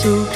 Jag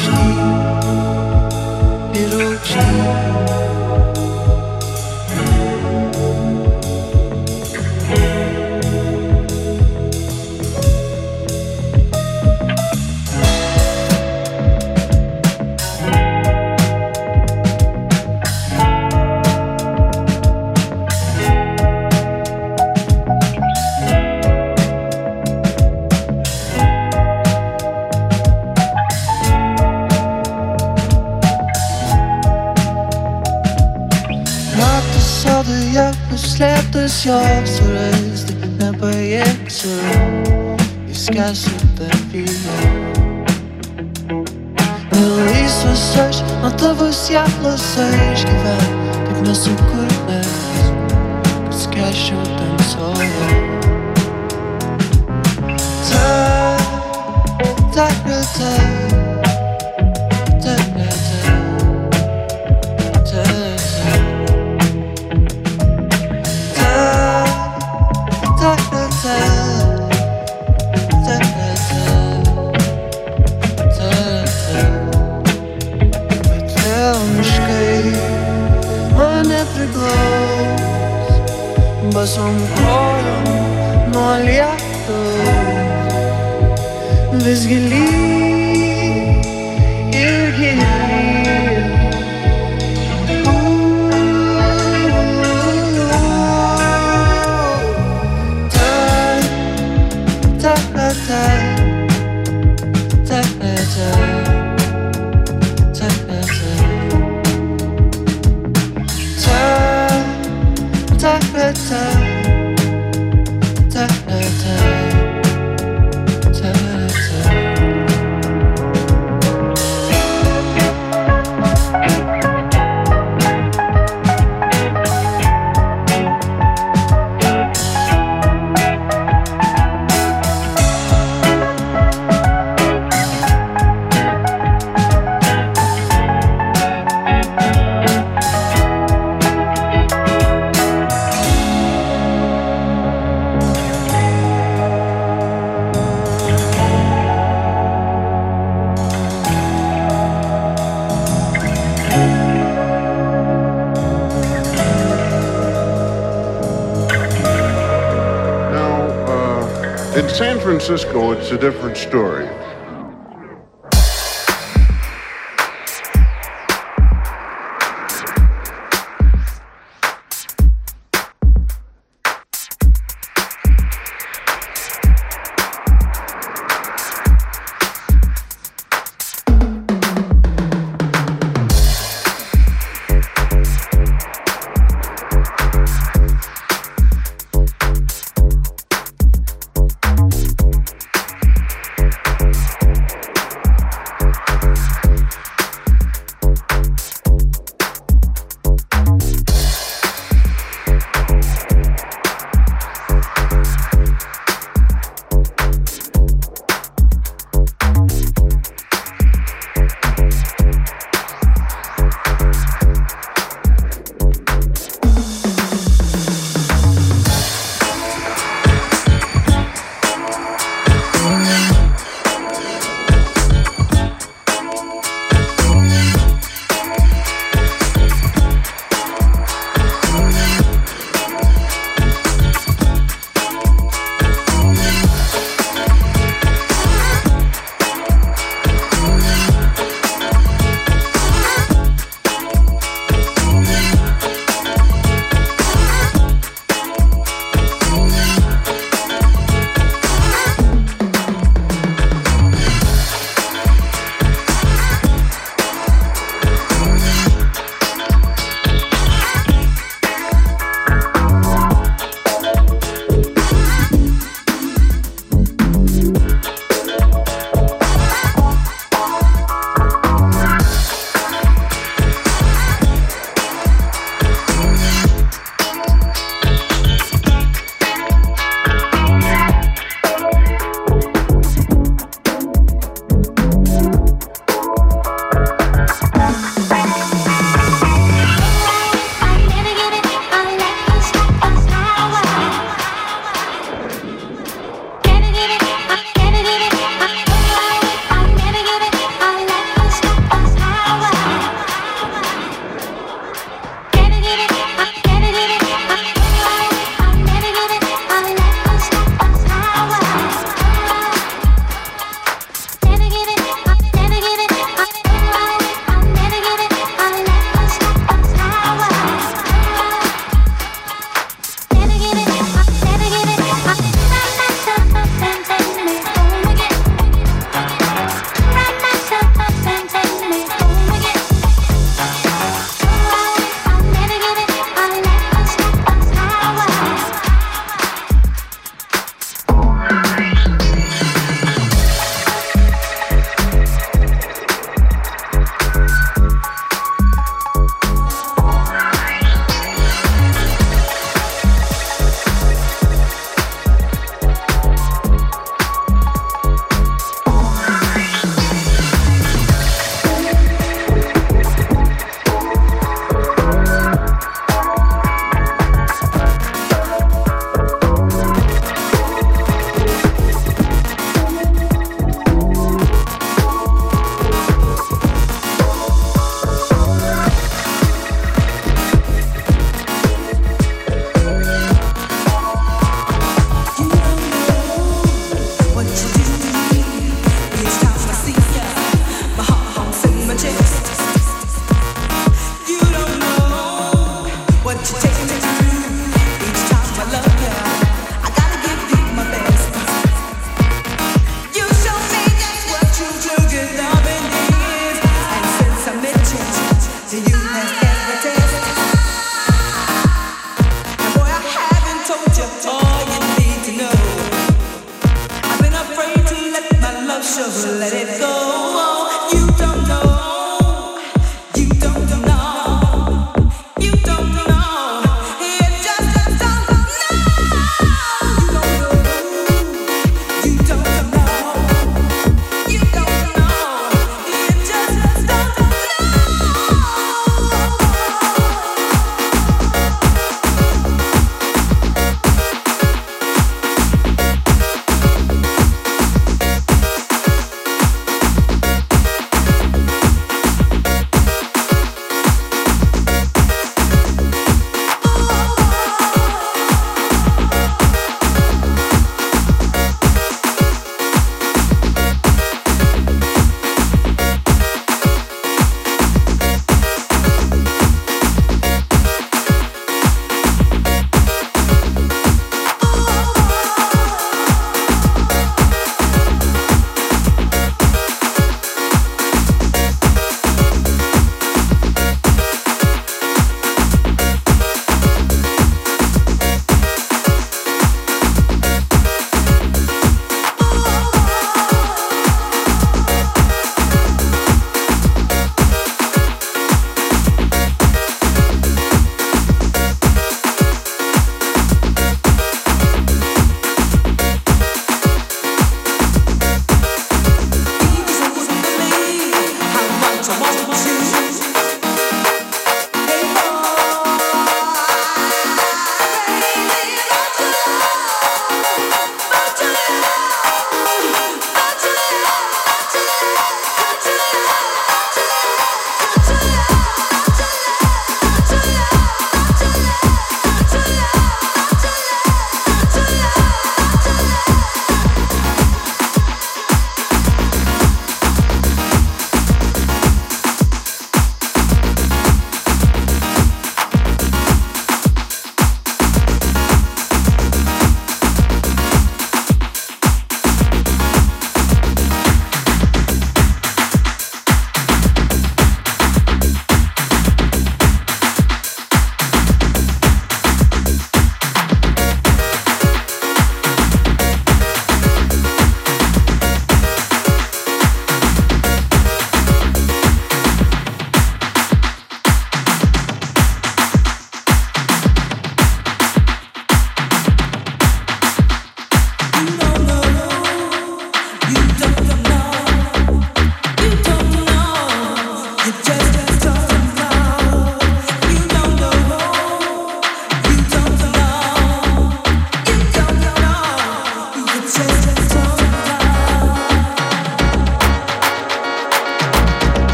Francisco, it's a different story.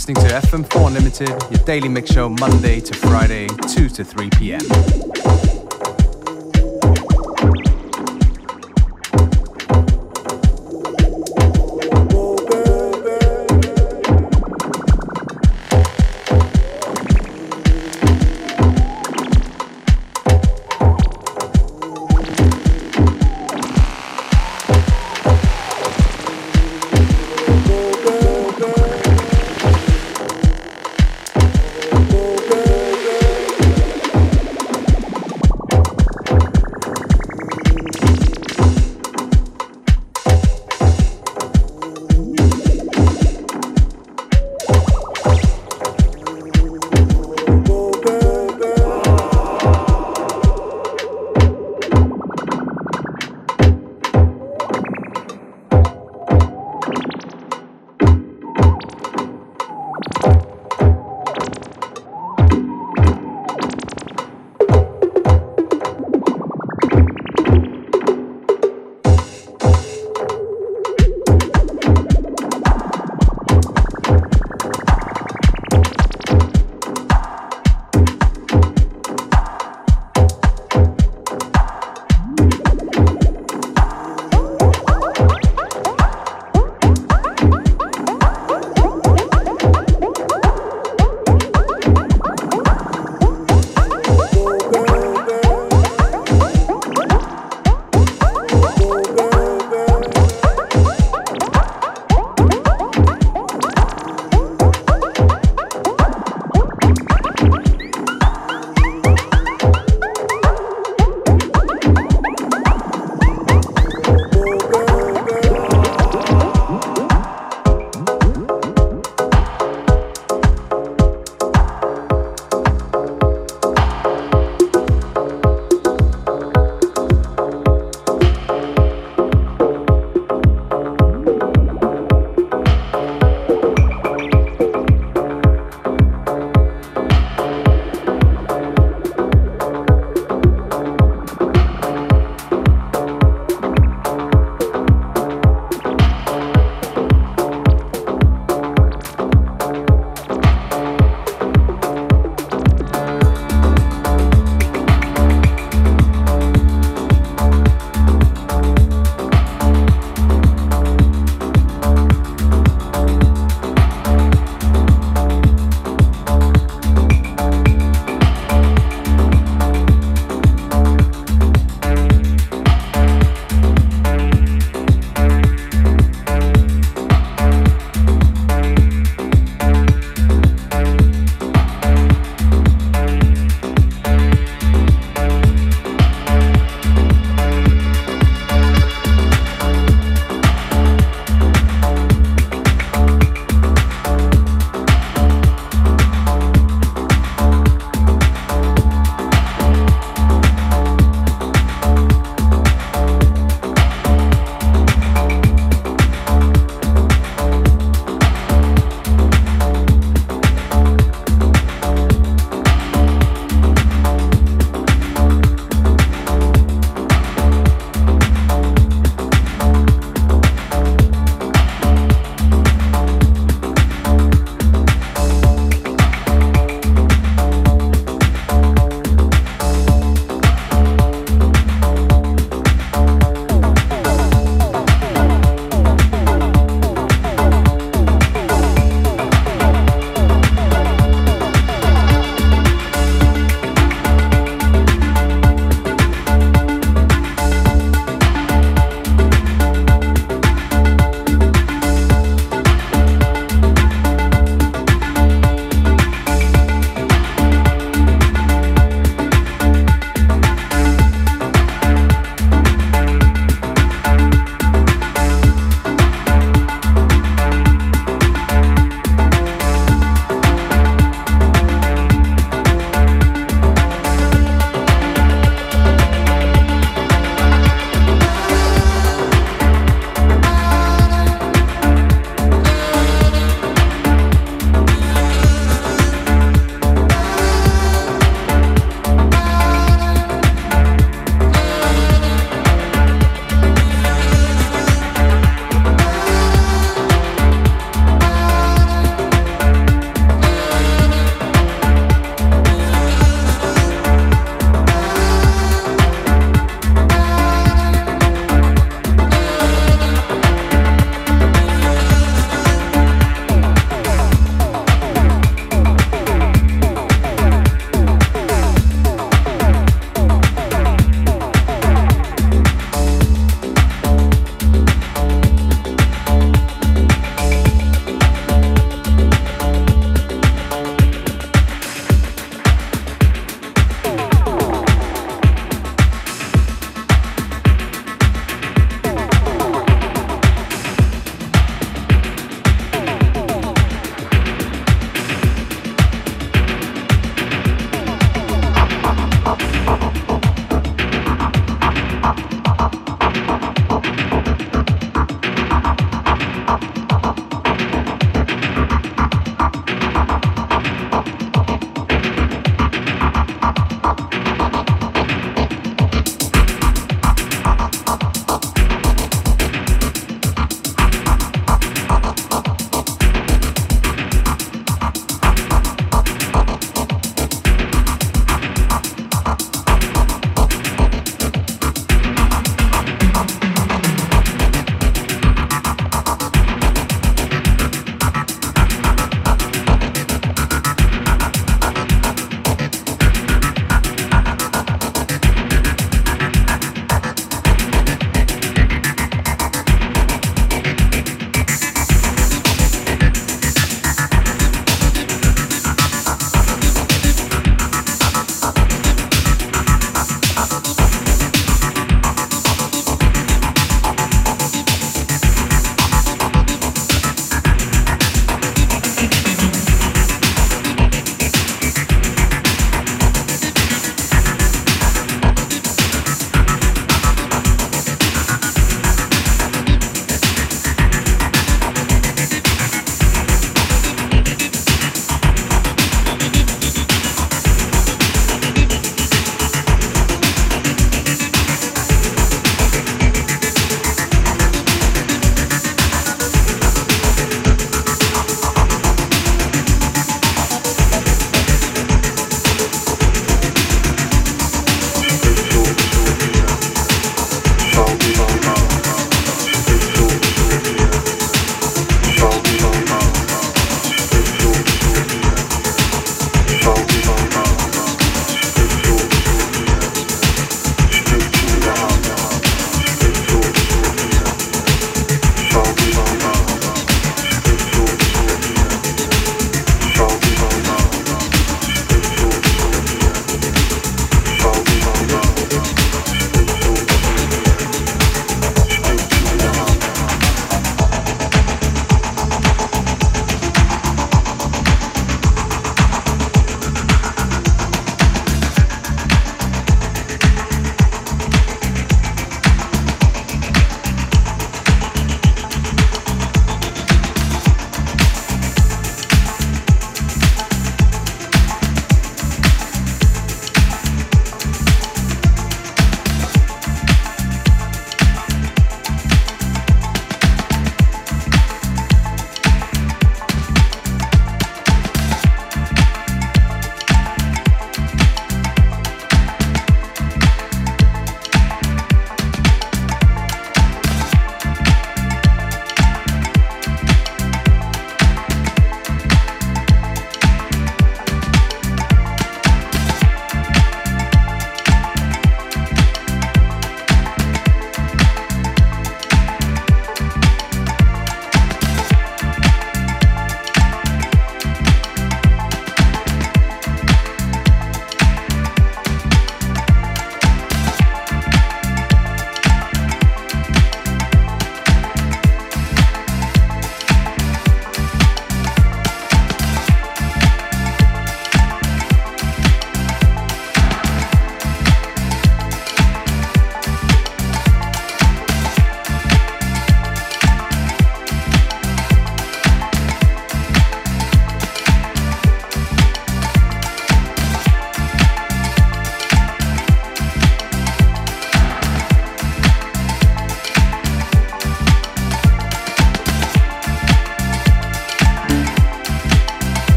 Listening to FM4 Unlimited, your daily mix show Monday to Friday, 2 to 3 p.m.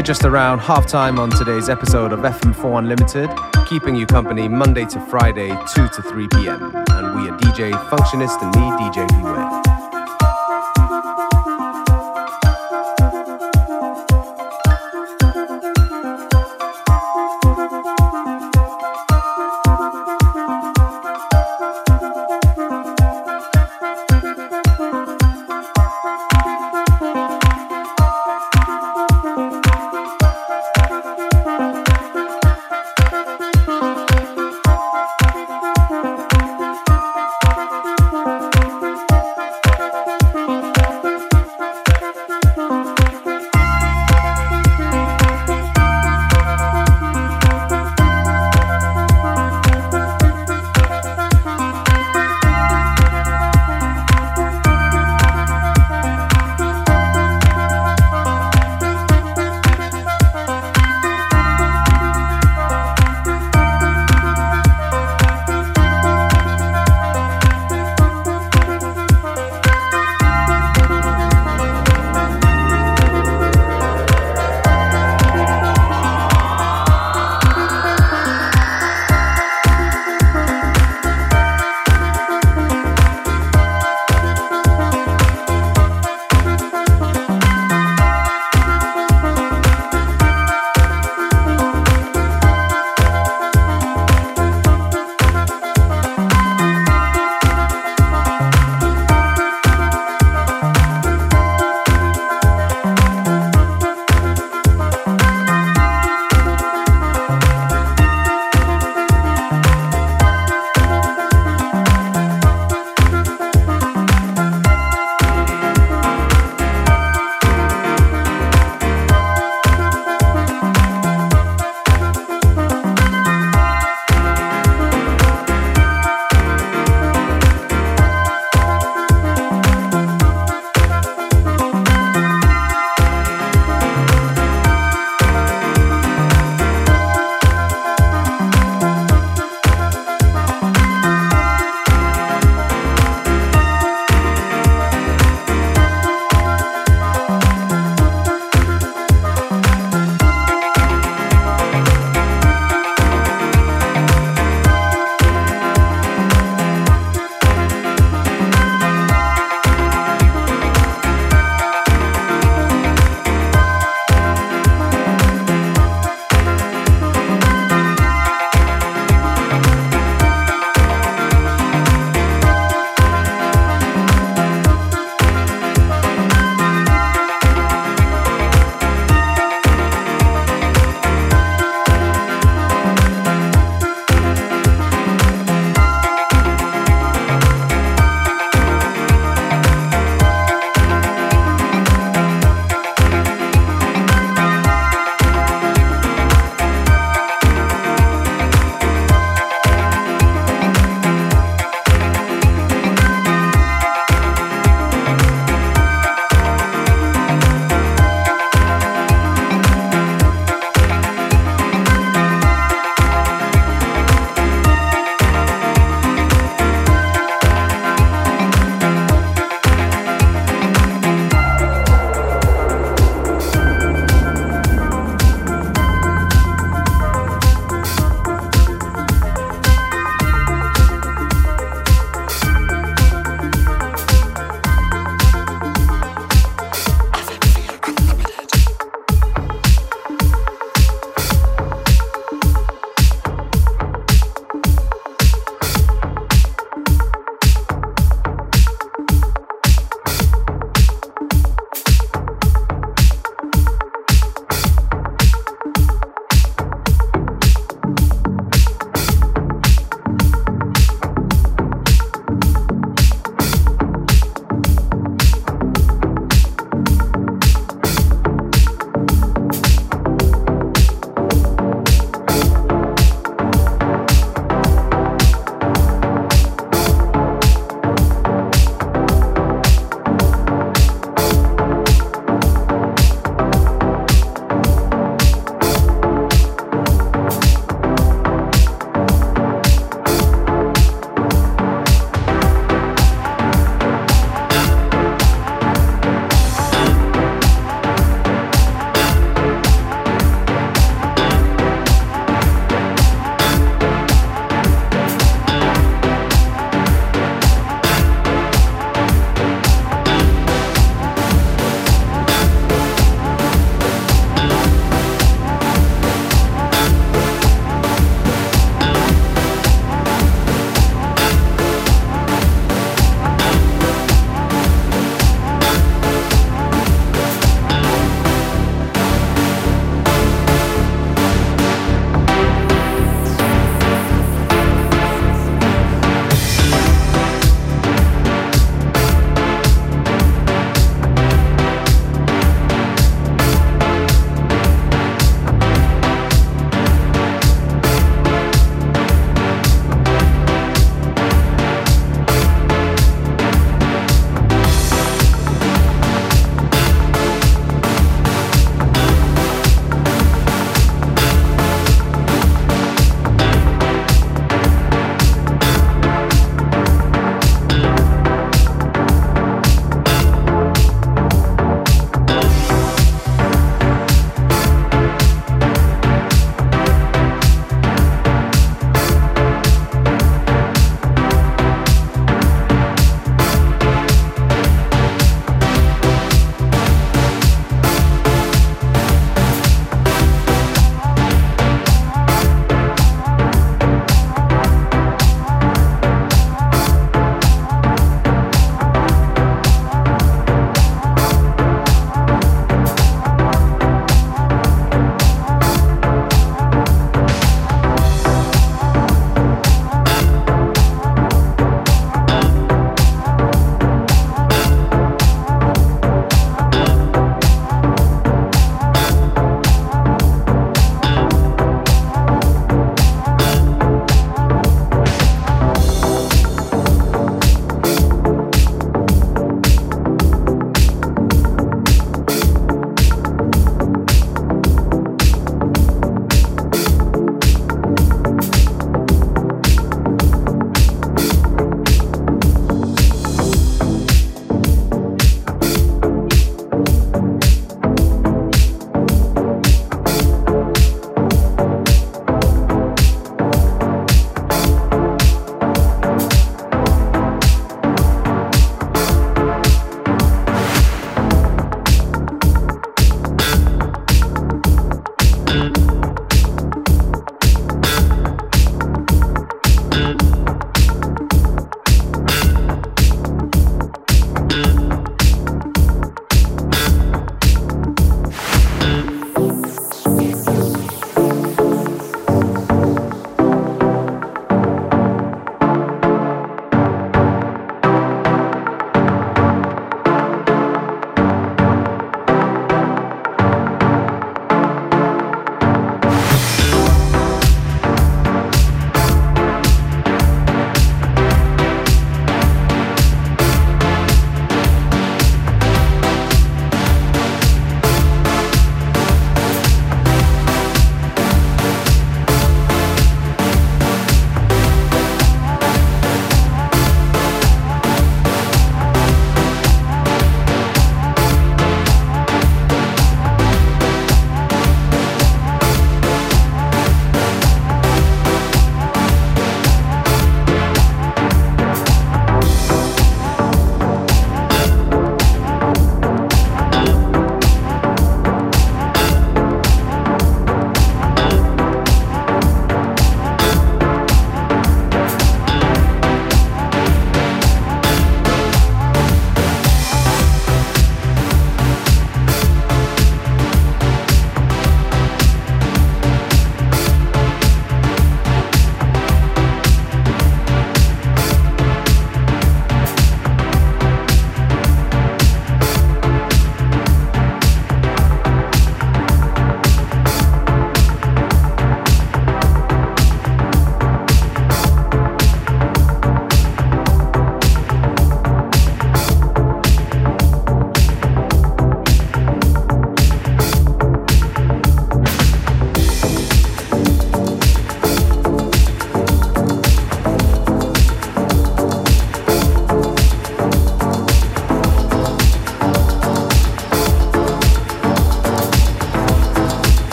We're just around halftime on today's episode of FM4 Unlimited, keeping you company Monday to Friday, 2 to 3 p.m. And we are DJ Functionist and me, DJ Beware.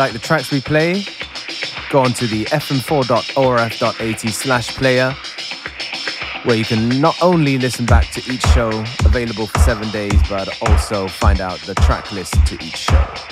Like the tracks we play, go on to the fm4.orf.at slash player, where you can not only listen back to each show available for seven days, but also find out the track list to each show.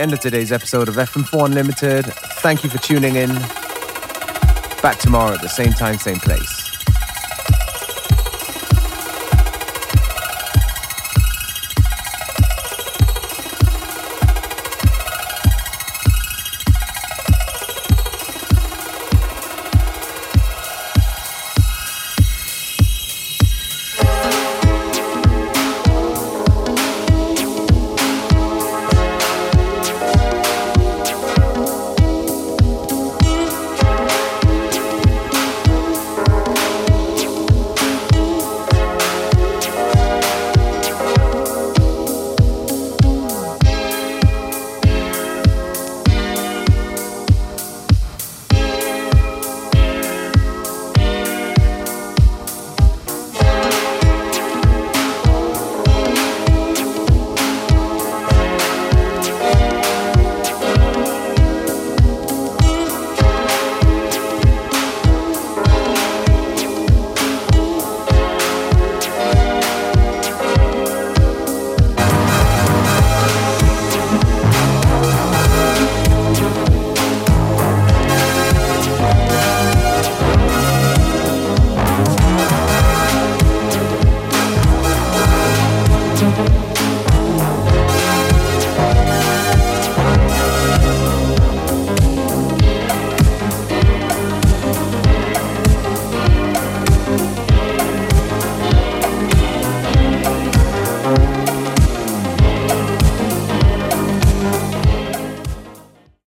End of today's episode of FM4 Unlimited. Thank you for tuning in. Back tomorrow at the same time, same place.